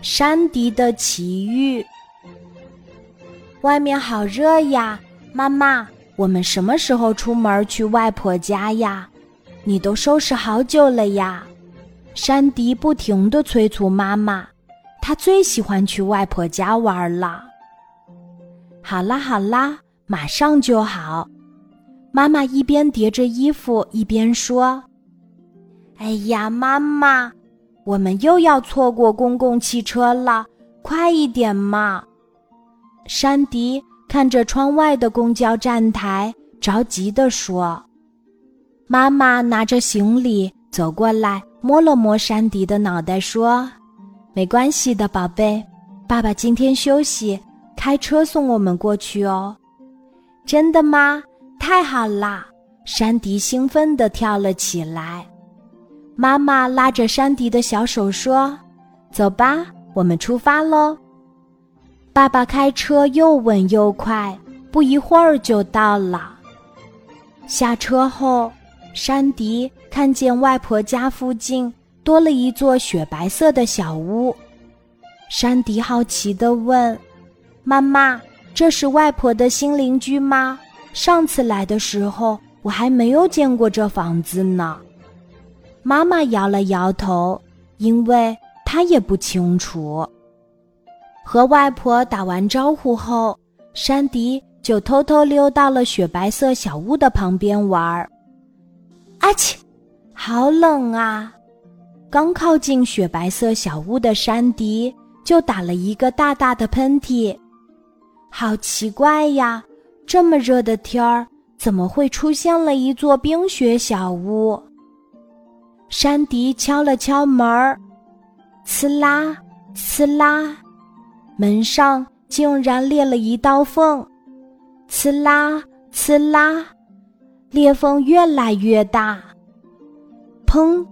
山迪的奇遇。外面好热呀，妈妈，我们什么时候出门去外婆家呀？你都收拾好久了呀？山迪不停地催促妈妈，他最喜欢去外婆家玩了。好啦好啦，马上就好。妈妈一边叠着衣服一边说：“哎呀，妈妈。”我们又要错过公共汽车了，快一点嘛！山迪看着窗外的公交站台，着急地说：“妈妈拿着行李走过来，摸了摸山迪的脑袋，说：‘没关系的，宝贝，爸爸今天休息，开车送我们过去哦。’真的吗？太好啦！”山迪兴奋地跳了起来。妈妈拉着山迪的小手说：“走吧，我们出发喽。”爸爸开车又稳又快，不一会儿就到了。下车后，山迪看见外婆家附近多了一座雪白色的小屋。山迪好奇地问：“妈妈，这是外婆的新邻居吗？上次来的时候，我还没有见过这房子呢。”妈妈摇了摇头，因为她也不清楚。和外婆打完招呼后，山迪就偷偷溜到了雪白色小屋的旁边玩儿。阿切，好冷啊！刚靠近雪白色小屋的山迪就打了一个大大的喷嚏。好奇怪呀，这么热的天儿，怎么会出现了一座冰雪小屋？山迪敲了敲门儿，呲啦，呲啦，门上竟然裂了一道缝，呲啦，呲啦，裂缝越来越大。砰！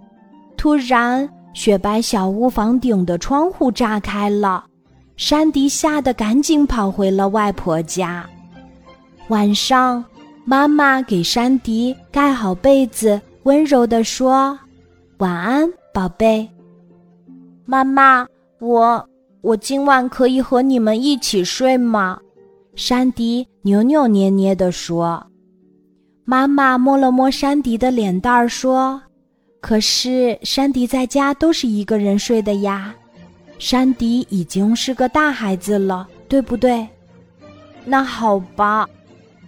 突然，雪白小屋房顶的窗户炸开了，山迪吓得赶紧跑回了外婆家。晚上，妈妈给山迪盖好被子，温柔地说。晚安，宝贝。妈妈，我我今晚可以和你们一起睡吗？山迪扭扭捏捏地说。妈妈摸了摸山迪的脸蛋儿，说：“可是山迪在家都是一个人睡的呀。山迪已经是个大孩子了，对不对？”那好吧，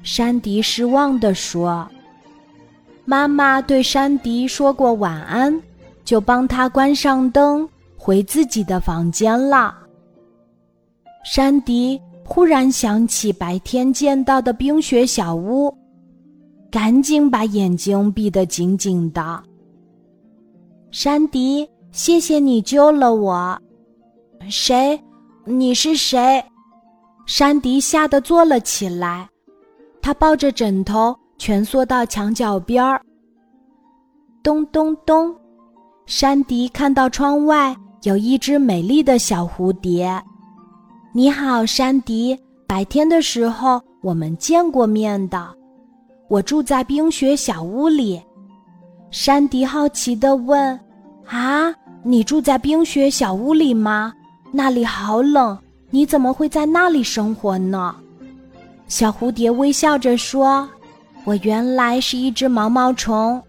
山迪失望地说。妈妈对山迪说过晚安，就帮他关上灯，回自己的房间了。山迪忽然想起白天见到的冰雪小屋，赶紧把眼睛闭得紧紧的。山迪，谢谢你救了我。谁？你是谁？山迪吓得坐了起来，他抱着枕头。蜷缩到墙角边儿。咚咚咚，山迪看到窗外有一只美丽的小蝴蝶。你好，山迪。白天的时候我们见过面的。我住在冰雪小屋里。山迪好奇地问：“啊，你住在冰雪小屋里吗？那里好冷，你怎么会在那里生活呢？”小蝴蝶微笑着说。我原来是一只毛毛虫，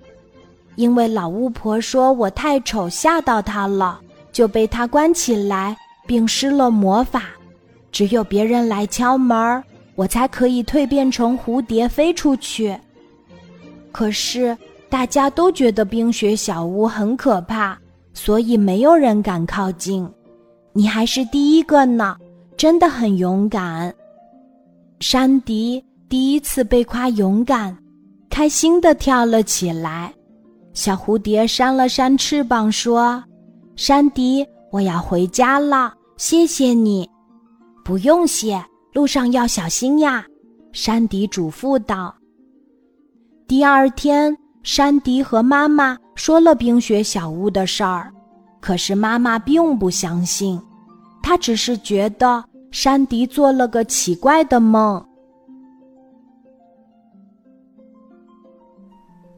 因为老巫婆说我太丑，吓到她了，就被她关起来，并施了魔法。只有别人来敲门，我才可以蜕变成蝴蝶飞出去。可是大家都觉得冰雪小屋很可怕，所以没有人敢靠近。你还是第一个呢，真的很勇敢，山迪。第一次被夸勇敢，开心的跳了起来。小蝴蝶扇了扇翅膀，说：“山迪，我要回家了，谢谢你。”“不用谢，路上要小心呀。”山迪嘱咐道。第二天，山迪和妈妈说了冰雪小屋的事儿，可是妈妈并不相信，她只是觉得山迪做了个奇怪的梦。